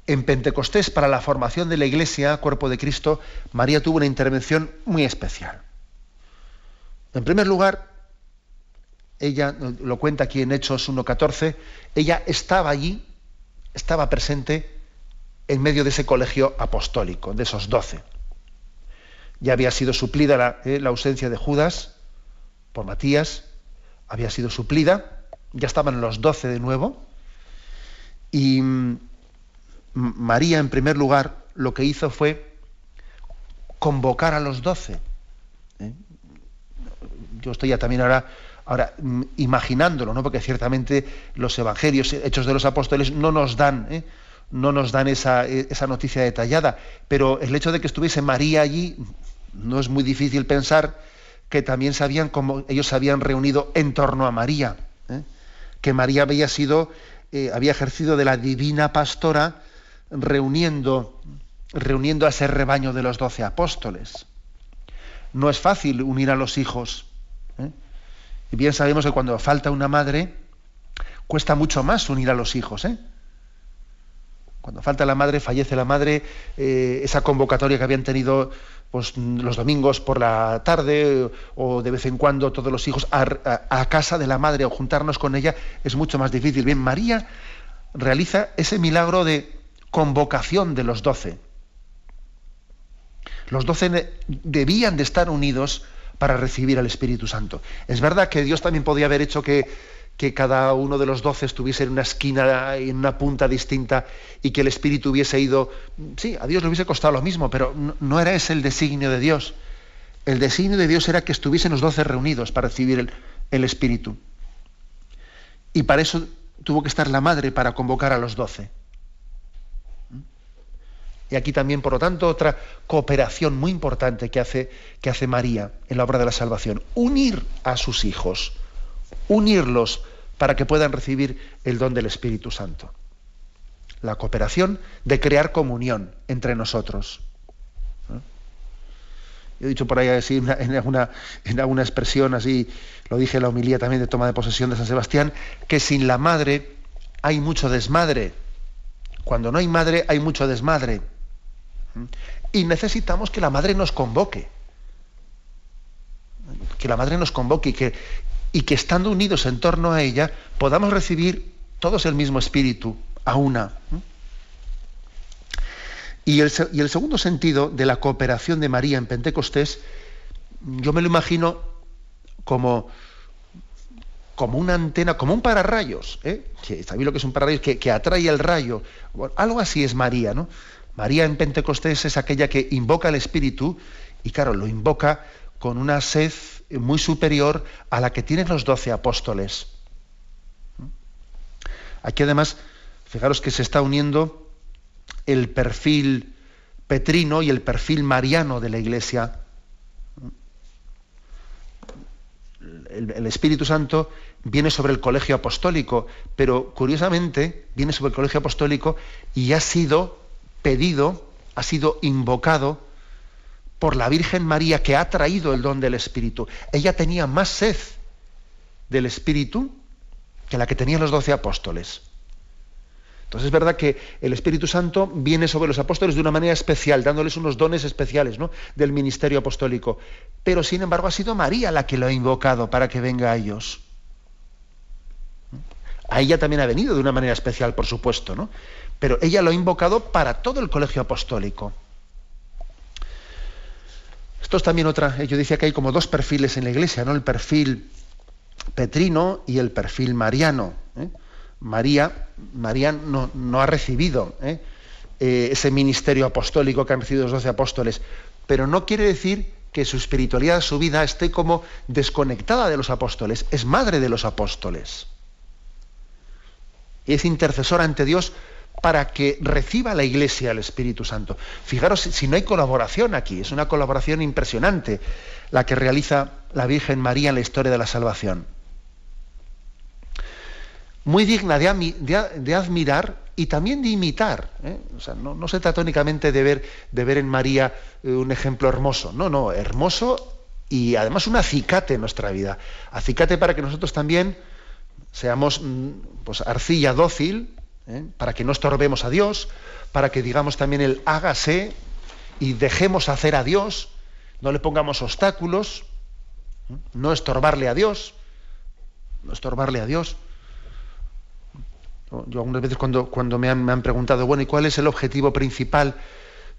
En Pentecostés, para la formación de la Iglesia, cuerpo de Cristo, María tuvo una intervención muy especial. En primer lugar, ella lo cuenta aquí en Hechos 1.14, ella estaba allí, estaba presente en medio de ese colegio apostólico, de esos doce. Ya había sido suplida eh, la, ausencia de Judas por Matías, había sido suplida, ya estaban los doce de nuevo, y mm, María, en primer lugar, lo que hizo fue convocar a los doce. ¿eh? Yo estoy ya también ahora, ahora mm, imaginándolo, ¿no? porque ciertamente los evangelios, hechos de los apóstoles, no nos dan, ¿eh? no nos dan esa, esa, noticia detallada, pero el hecho de que estuviese María allí no es muy difícil pensar que también sabían cómo ellos se habían reunido en torno a María, ¿eh? que María había sido, eh, había ejercido de la divina pastora reuniendo, reuniendo a ese rebaño de los doce apóstoles. No es fácil unir a los hijos. ¿eh? Y bien sabemos que cuando falta una madre, cuesta mucho más unir a los hijos. Cuando falta la madre, fallece la madre, esa convocatoria que habían tenido pues, los domingos por la tarde o de vez en cuando todos los hijos a, casa de la madre o juntarnos con ella es mucho más difícil. Bien, María realiza ese milagro de convocación de los doce. Los doce debían de estar unidos para recibir al Espíritu Santo. Es verdad que Dios también podía haber hecho que que cada uno de los doce estuviese en una esquina, en una punta distinta y que el Espíritu hubiese ido... Sí, a Dios le hubiese costado lo mismo, pero no, era ese el designio de Dios. El designio de Dios era que estuviesen los doce reunidos para recibir el, el Espíritu. Y para eso tuvo que estar la madre para convocar a los doce. Y aquí también, por lo tanto, otra cooperación muy importante que hace, que hace María en la obra de la salvación. Unir a sus hijos unirlos para que puedan recibir el don del Espíritu Santo. La cooperación de crear comunión entre nosotros. He dicho por ahí así, en, alguna, en alguna expresión así, lo dije en la homilía también de toma de posesión de San Sebastián, que sin la madre hay mucho desmadre. Cuando no hay madre hay mucho desmadre. Y necesitamos que la madre nos convoque. Que la madre nos convoque y que, y que estando unidos en torno a ella podamos recibir todos el mismo espíritu, a una. Y el, y el, segundo sentido de la cooperación de María en Pentecostés, yo me lo imagino como, como una antena, como un pararrayos. ¿eh? ¿Sabéis lo que es un pararrayos? Que, que atrae el rayo. algo así es María, ¿no? María en Pentecostés es aquella que invoca al Espíritu y claro, lo invoca con una sed muy superior a la que tienen los doce apóstoles. Aquí además, fijaros que se está uniendo el perfil petrino y el perfil mariano de la Iglesia. El, Espíritu Santo viene sobre el colegio apostólico, pero curiosamente viene sobre el colegio apostólico y ha sido pedido, ha sido invocado por la Virgen María que ha traído el don del Espíritu. Ella tenía más sed del Espíritu que la que tenían los doce apóstoles. Entonces es verdad que el Espíritu Santo viene sobre los apóstoles de una manera especial, dándoles unos dones especiales ¿no? del ministerio apostólico. Pero sin embargo ha sido María la que lo ha invocado para que venga a ellos. A ella también ha venido de una manera especial, por supuesto, ¿no? Pero ella lo ha invocado para todo el colegio apostólico. Esto es también otra, yo decía que hay como dos perfiles en la iglesia, ¿no? El perfil petrino y el perfil mariano. ¿eh? María, María no, ha recibido ¿eh? Eh, ese ministerio apostólico que han recibido los doce apóstoles, pero no quiere decir que su espiritualidad, su vida esté como desconectada de los apóstoles, es madre de los apóstoles. Y es intercesora ante Dios para que reciba la Iglesia el Espíritu Santo. Fijaros si no hay colaboración aquí, es una colaboración impresionante la que realiza la Virgen María en la historia de la salvación muy digna de, admirar y también de imitar. ¿eh? no, se trata únicamente de ver, de ver en María eh, un ejemplo hermoso, no, no, hermoso y además un acicate en nuestra vida. Acicate para que nosotros también seamos mm, pues, arcilla dócil, ¿eh? para que no estorbemos a Dios, para que digamos también el hágase y dejemos hacer a Dios, no le pongamos obstáculos, no estorbarle a Dios, no estorbarle a Dios. Yo algunas veces cuando, cuando me, han, preguntado, bueno, ¿y cuál es el objetivo principal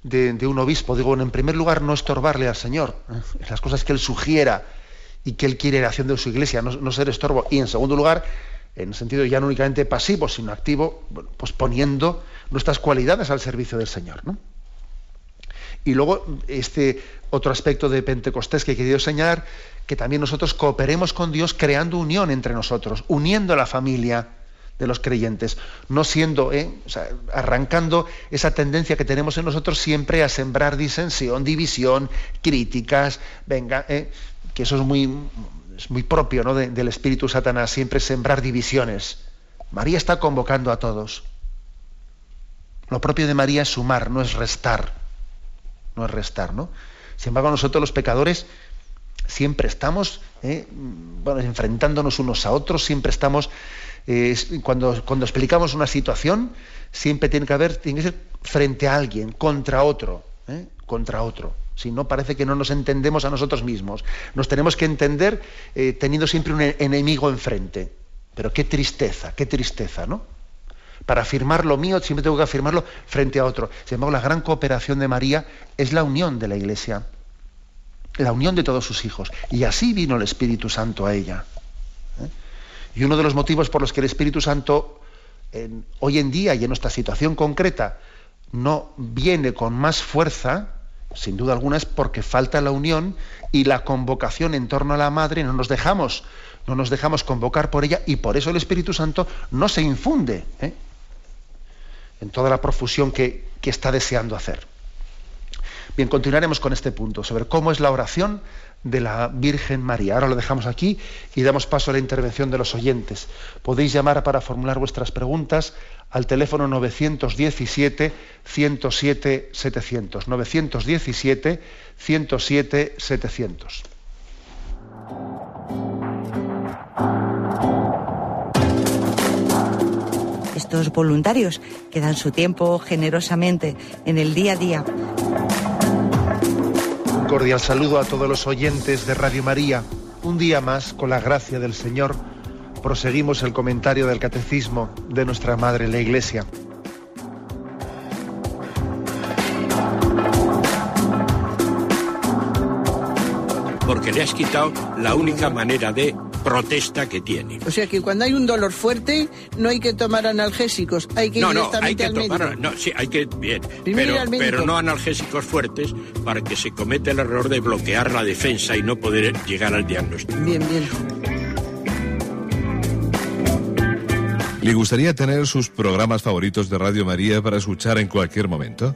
de, un obispo? Digo, bueno, en primer lugar, no estorbarle al Señor, ¿eh? las cosas que Él sugiera y que Él quiere haciendo en su iglesia, no, ser estorbo. Y en segundo lugar, en sentido ya no únicamente pasivo, sino activo, pues poniendo nuestras cualidades al servicio del Señor. Y luego, este otro aspecto de Pentecostés que he querido señalar, que también nosotros cooperemos con Dios creando unión entre nosotros, uniendo a la familia de los creyentes, no siendo, eh, arrancando esa tendencia que tenemos en nosotros siempre a sembrar disensión, división, críticas, venga, eh, que eso es muy, es muy propio ¿no? del espíritu Satanás, siempre sembrar divisiones. María está convocando a todos. Lo propio de María es sumar, no es restar. No es restar, ¿no? Sin embargo, nosotros los pecadores siempre estamos eh, bueno, enfrentándonos unos a otros, siempre estamos cuando, cuando explicamos una situación, siempre tiene que haber, que ser frente a alguien, contra otro, ¿eh? contra otro. Si no, parece que no nos entendemos a nosotros mismos. Nos tenemos que entender eh, teniendo siempre un enemigo enfrente. Pero qué tristeza, qué tristeza, ¿no? Para afirmar lo mío, siempre tengo que afirmarlo frente a otro. Sin embargo, la gran cooperación de María es la unión de la Iglesia, la unión de todos sus hijos. Y así vino el Espíritu Santo a ella. Y uno de los motivos por los que el Espíritu Santo hoy en día y en nuestra situación concreta no viene con más fuerza, sin duda alguna, es porque falta la unión y la convocación en torno a la madre, no nos dejamos, no nos dejamos convocar por ella y por eso el Espíritu Santo no se infunde ¿eh? en toda la profusión que está deseando hacer. Bien, continuaremos con este punto sobre cómo es la oración de la Virgen María. Ahora lo dejamos aquí y damos paso a la intervención de los oyentes. Podéis llamar para formular vuestras preguntas al teléfono 917 107 700. 917 107 700. Estos voluntarios que dan su tiempo generosamente en el día a día cordial saludo a todos los oyentes de Radio María. Un día más, con la gracia del Señor, proseguimos el comentario del Catecismo de nuestra Madre la Iglesia. Porque le has quitado la única manera de protesta que tiene. O sea que cuando hay un dolor fuerte no hay que tomar analgésicos, hay que ir directamente al médico. No, sí, hay que bien, pero, pero no analgésicos fuertes para que se cometa el error de bloquear la defensa y no poder llegar al diagnóstico. Bien, bien. ¿Le gustaría tener sus programas favoritos de Radio María para escuchar en cualquier momento?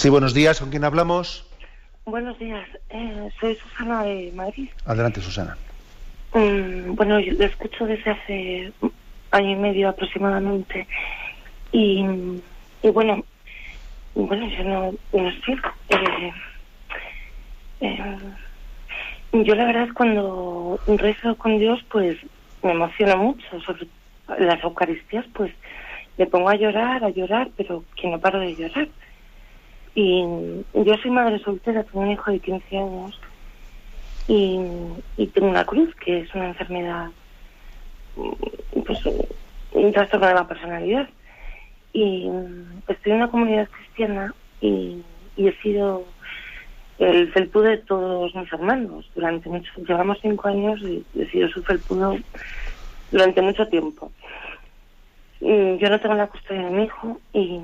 Sí, buenos días. ¿Con quién hablamos? Buenos días. Eh, soy Susana de Madrid. Adelante, Susana. Mm, bueno, yo lo escucho desde hace año y medio aproximadamente. Y, bueno, bueno, yo no, no sé. Eh, eh, yo la verdad es cuando rezo con Dios, pues me emociona mucho. Sobre las Eucaristías, pues me pongo a llorar, a llorar, pero que no paro de llorar. Y yo soy madre soltera, tengo un hijo de 15 años y, tengo una cruz, que es una enfermedad, pues un trastorno de la personalidad. Y estoy en una comunidad cristiana y, he sido el felpudo de todos mis hermanos. Durante mucho, llevamos cinco años y he sido su felpudo durante mucho tiempo. yo no tengo la custodia de mi hijo y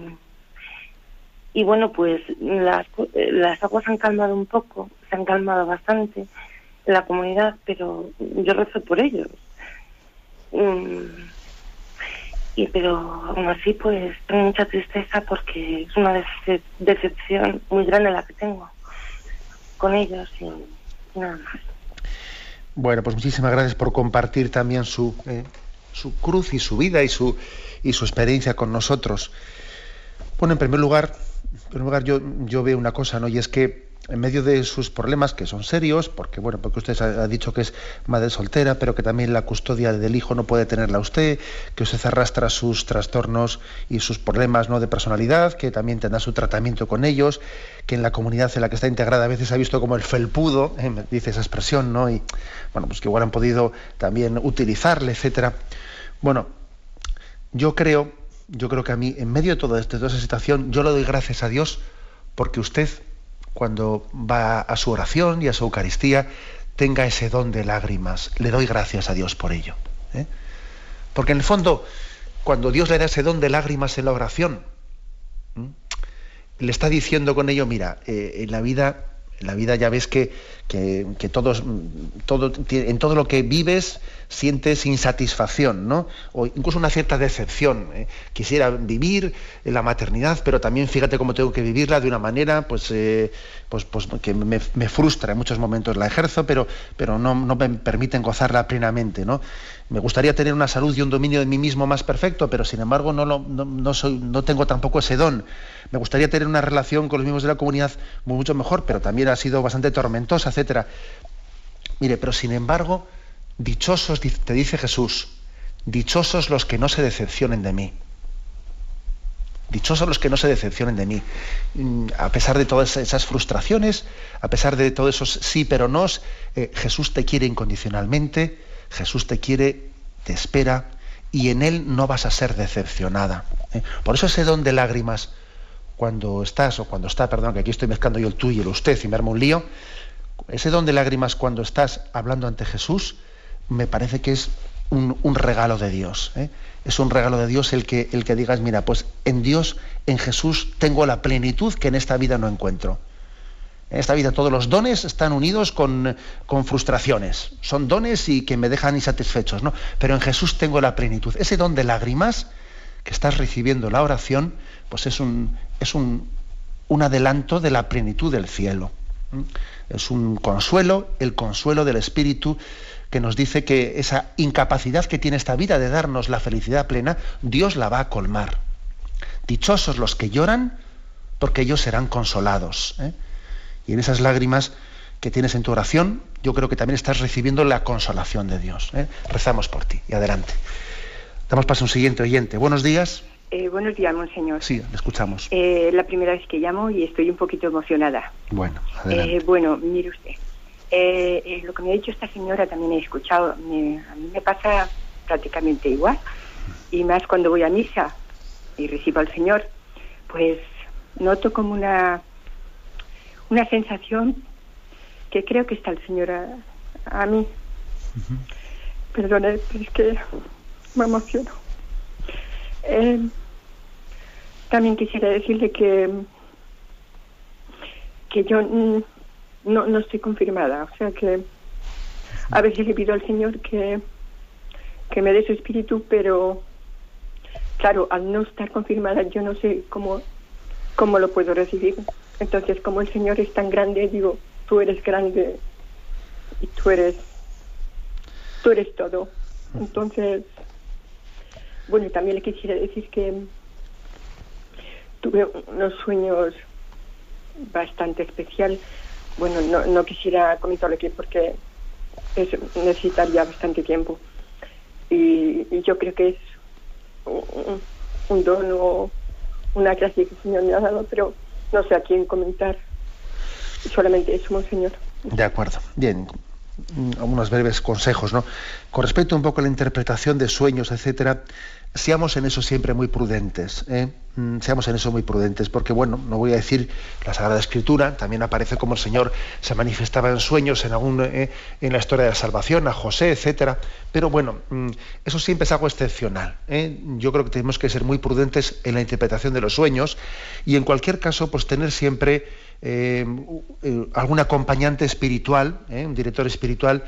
y bueno, pues las, las aguas han calmado un poco, se han calmado bastante la comunidad, pero yo rezo por ellos. Mm, y pero aún así, pues tengo mucha tristeza porque es una decepción muy grande la que tengo con ellos y nada más. Bueno, pues muchísimas gracias por compartir también su, eh, su cruz y su vida y su, y su experiencia con nosotros. Bueno, en primer lugar, en primer lugar, yo, yo veo una cosa, ¿no? Y es que en medio de sus problemas, que son serios, porque bueno, porque usted ha dicho que es madre soltera, pero que también la custodia del hijo no puede tenerla usted, que usted arrastra sus trastornos y sus problemas ¿no? de personalidad, que también tendrá su tratamiento con ellos, que en la comunidad en la que está integrada a veces ha visto como el felpudo, ¿eh? dice esa expresión, ¿no? Y bueno, pues que igual han podido también utilizarle, etcétera. Bueno, yo creo yo creo que a mí, en medio de toda, esta, situación, yo le doy gracias a Dios porque usted, cuando va a su oración y a su Eucaristía, tenga ese don de lágrimas. Le doy gracias a Dios por ello. ¿eh? Porque en el fondo, cuando Dios le da ese don de lágrimas en la oración, le está diciendo con ello, mira, eh, en la vida en la vida ya ves que, que, todos, todo, en todo lo que vives sientes insatisfacción, ¿no? O incluso una cierta decepción. ¿eh? Quisiera vivir la maternidad, pero también fíjate cómo tengo que vivirla de una manera pues, eh, pues, pues que me, frustra en muchos momentos. La ejerzo, pero, pero no, no, me permiten gozarla plenamente, ¿no? Me gustaría tener una salud y un dominio de mí mismo más perfecto, pero sin embargo no, no, no, soy, no tengo tampoco ese don. Me gustaría tener una relación con los miembros de la comunidad mucho mejor, pero también ha sido bastante tormentosa, etcétera. Mire, pero sin embargo, dichosos, te dice Jesús, dichosos los que no se decepcionen de mí. Dichosos los que no se decepcionen de mí. Mm, a pesar de todas esas frustraciones, a pesar de todos esos sí pero no, eh, Jesús te quiere incondicionalmente, Jesús te quiere, te espera y en Él no vas a ser decepcionada. ¿eh? Por eso ese don de lágrimas, cuando estás, o cuando está, perdón, que aquí estoy mezclando yo el tú y el usted y me armo un lío, ese don de lágrimas cuando estás hablando ante Jesús, me parece que es un, regalo de Dios. ¿eh? Es un regalo de Dios el que, el que digas, mira, pues en Dios, en Jesús, tengo la plenitud que en esta vida no encuentro. En esta vida todos los dones están unidos con, frustraciones. Son dones y que me dejan insatisfechos, ¿no? Pero en Jesús tengo la plenitud. Ese don de lágrimas que estás recibiendo la oración, pues es un, es un, un adelanto de la plenitud del cielo. Es un consuelo, el consuelo del Espíritu que nos dice que esa incapacidad que tiene esta vida de darnos la felicidad plena, Dios la va a colmar. Dichosos los que lloran, porque ellos serán consolados. ¿eh? Y en esas lágrimas que tienes en tu oración, yo creo que también estás recibiendo la consolación de Dios. ¿eh? Rezamos por ti y adelante. Damos paso a un siguiente oyente. Buenos días. Eh, buenos días, monseñor. Sí, le escuchamos. Eh, la primera vez que llamo y estoy un poquito emocionada. Bueno, adelante. bueno, mire usted. Lo que me ha dicho esta señora también he escuchado. a mí me pasa prácticamente igual. Y más cuando voy a misa y recibo al Señor, pues noto como una una sensación que creo que está el Señor a, mí. Perdone, pero es que me emociono. Eh, también quisiera decirle que que yo no, no estoy confirmada, o sea que a veces le pido al Señor que, que me dé su espíritu, pero claro, al no estar confirmada yo no sé cómo ¿cómo lo puedo recibir? Entonces, como el Señor es tan grande, digo, tú eres grande y tú eres, tú eres todo. Entonces, bueno, también le quisiera decir que tuve unos sueños bastante especial. Bueno, no, no quisiera comentarlo aquí porque necesitaría bastante tiempo. Y, yo creo que es un, un don o una gracia que el Señor me ha dado, pero no sé a quién comentar. Solamente eso, Monseñor. De acuerdo. Bien, algunos breves consejos, ¿no? Con respecto un poco a la interpretación de sueños, etcétera, seamos en eso siempre muy prudentes, ¿eh? mm, seamos en eso muy prudentes, porque bueno, no voy a decir la Sagrada Escritura, también aparece como el Señor se manifestaba en sueños en algún, ¿eh? en la historia de la salvación, a José, etcétera, pero bueno, mm, eso siempre es algo excepcional. ¿eh? Yo creo que tenemos que ser muy prudentes en la interpretación de los sueños y en cualquier caso, pues tener siempre algún acompañante espiritual, un director espiritual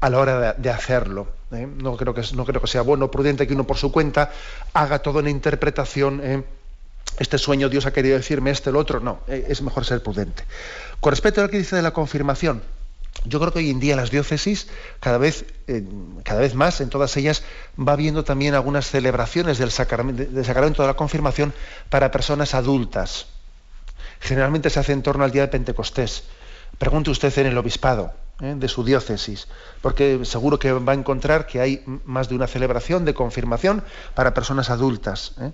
a la hora de, hacerlo. ¿eh? No, creo que, sea bueno, prudente que uno por su cuenta haga toda una interpretación. ¿eh? Este sueño Dios ha querido decirme este, el otro. No, ¿eh? es mejor ser prudente. Con respecto a lo que dice de la confirmación, yo creo que hoy en día las diócesis, cada vez, cada vez más, en todas ellas, va habiendo también algunas celebraciones del sacramento, del sacramento de la confirmación para personas adultas. Generalmente se hace en torno al día de Pentecostés. Pregunte usted en el obispado. ¿Eh? de su diócesis, porque seguro que va a encontrar que hay más de una celebración de confirmación para personas adultas. ¿eh?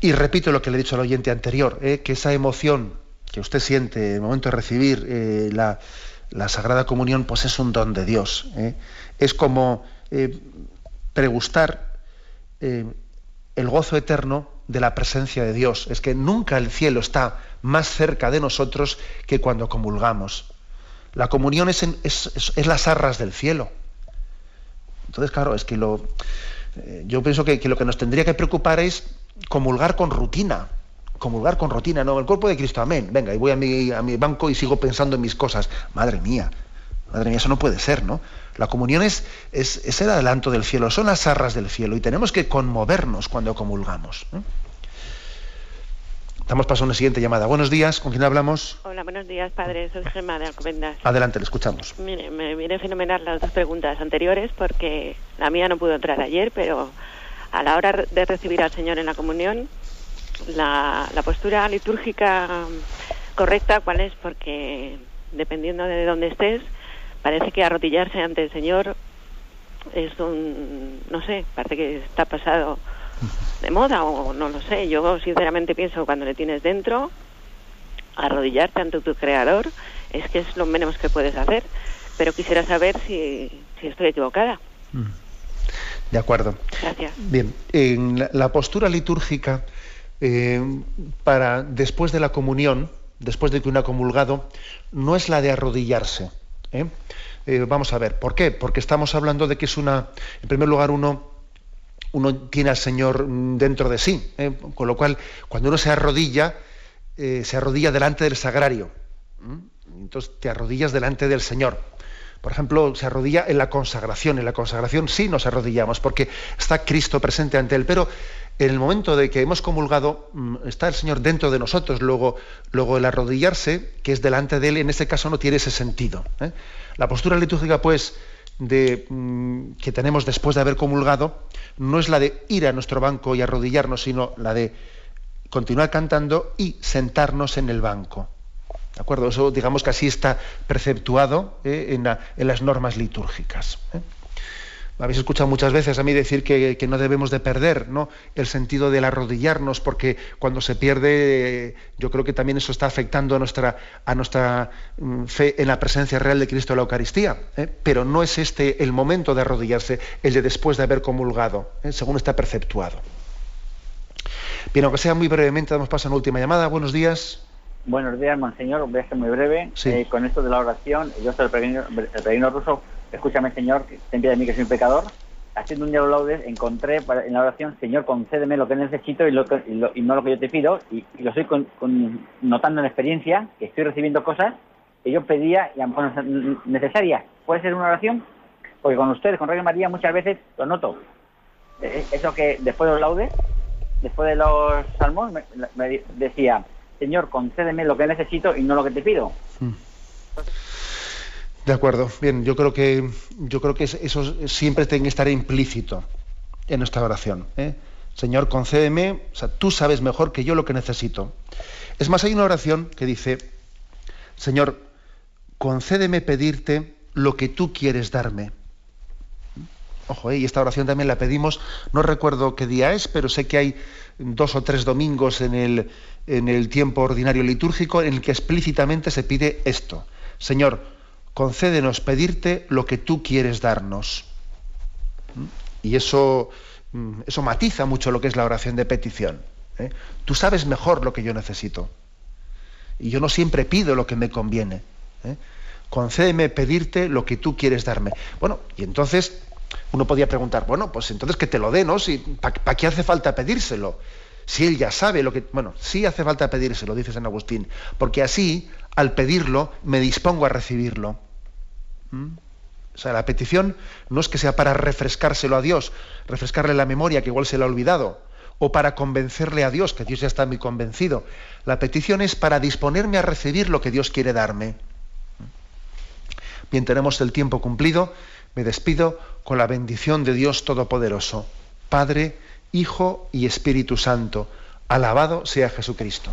Y repito lo que le he dicho al oyente anterior, ¿eh? que esa emoción que usted siente en el momento de recibir la, la, Sagrada Comunión, pues es un don de Dios. Es como pregustar el gozo eterno de la presencia de Dios. Es que nunca el cielo está más cerca de nosotros que cuando comulgamos. La comunión es, es, las arras del cielo. Entonces, claro, es que lo, eh, yo pienso que, lo que nos tendría que preocupar es comulgar con rutina. Comulgar con rutina, no, el cuerpo de Cristo, amén. Venga, y voy a mi, a mi banco y sigo pensando en mis cosas. Madre mía, madre mía, eso no puede ser, ¿no? La comunión es, es, el adelanto del cielo, son las arras del cielo y tenemos que conmovernos cuando comulgamos. Estamos pasando a una siguiente llamada. Buenos días, ¿con quién hablamos? Hola, buenos días, padre. Soy Gemma de Alcobendas. Adelante, le escuchamos. Mire, me viene fenomenal las dos preguntas anteriores porque la mía no pudo entrar ayer, pero a la hora de recibir al Señor en la comunión, la, postura litúrgica correcta, ¿cuál es? Porque dependiendo de dónde estés, parece que arrodillarse ante el Señor es un, no sé, parece que está pasado de moda o no lo sé. Yo sinceramente pienso cuando le tienes dentro, arrodillarte ante tu creador es que es lo menos que puedes hacer. Pero quisiera saber si, estoy equivocada. Mm. De acuerdo. Gracias. Bien, en la, postura litúrgica eh, para después de la comunión, después de que uno ha comulgado, no es la de arrodillarse. ¿eh? Eh, vamos a ver, ¿por qué? Porque estamos hablando de que es una, en primer lugar, uno uno tiene al Señor dentro de sí. ¿eh? Con lo cual, cuando uno se arrodilla, eh, se arrodilla delante del sagrario. Entonces te arrodillas delante del Señor. Por ejemplo, se arrodilla en la consagración. En la consagración sí nos arrodillamos porque está Cristo presente ante él. Pero en el momento de que hemos comulgado, mm, está el Señor dentro de nosotros. Luego, luego el arrodillarse, que es delante de él, en este caso no tiene ese sentido. ¿eh? La postura litúrgica, pues, de, mm, que tenemos después de haber comulgado no es la de ir a nuestro banco y arrodillarnos, sino la de continuar cantando y sentarnos en el banco. ¿De acuerdo? Eso digamos que así está preceptuado eh, en, en, las normas litúrgicas. ¿eh? Habéis escuchado muchas veces a mí decir que, no debemos de perder ¿no? el sentido del arrodillarnos, porque cuando se pierde, yo creo que también eso está afectando a nuestra, a nuestra mm, fe en la presencia real de Cristo en la Eucaristía. ¿eh? Pero no es este el momento de arrodillarse, el de después de haber comulgado, ¿eh? según está perceptuado. Bien, aunque sea muy brevemente, damos paso a una última llamada. Buenos días. Buenos días, monseñor. Voy a ser muy breve. Eh, con esto de la oración, yo soy el peregrino ruso escúchame Señor, ten piedad de mí que soy un pecador, haciendo un diálogo laudes, encontré en la oración, Señor, concédeme lo que necesito y, lo y, no lo que yo te pido, y, lo estoy notando en experiencia, que estoy recibiendo cosas que yo pedía y a lo mejor necesarias. ¿Puede ser una oración? Porque con ustedes, con Rey María, muchas veces lo noto. E, e, eso que después de los laudes, después de los salmos, me, decía, Señor, concédeme lo que necesito y no lo que te pido. Mm. De acuerdo. Bien, yo creo que yo creo que eso siempre tiene que estar implícito en nuestra oración. ¿eh? Señor, concédeme, o sea, tú sabes mejor que yo lo que necesito. Es más, hay una oración que dice, Señor, concédeme pedirte lo que tú quieres darme. Ojo, ¿eh? y esta oración también la pedimos, no recuerdo qué día es, pero sé que hay dos o tres domingos en el, en el tiempo ordinario litúrgico en el que explícitamente se pide esto. Señor, concédenos pedirte lo que tú quieres darnos. ¿Mm? Y eso, mm, eso matiza mucho lo que es la oración de petición. ¿eh? Tú sabes mejor lo que yo necesito. Y yo no siempre pido lo que me conviene. ¿eh? Concédeme pedirte lo que tú quieres darme. Bueno, y entonces uno podía preguntar, bueno, pues entonces que te lo dé, ¿no? Si, ¿Para qué hace falta pedírselo? Si él ya sabe lo que... Bueno, sí hace falta pedírselo, dice San Agustín, porque así, al pedirlo, me dispongo a recibirlo. ¿Mm? O sea, la petición no es que sea para refrescárselo a Dios, refrescarle la memoria que igual se le ha olvidado, o para convencerle a Dios, que Dios ya está muy convencido. La petición es para disponerme a recibir lo que Dios quiere darme. Bien, tenemos el tiempo cumplido. Me despido con la bendición de Dios Todopoderoso, Padre, Hijo y Espíritu Santo. Alabado sea Jesucristo.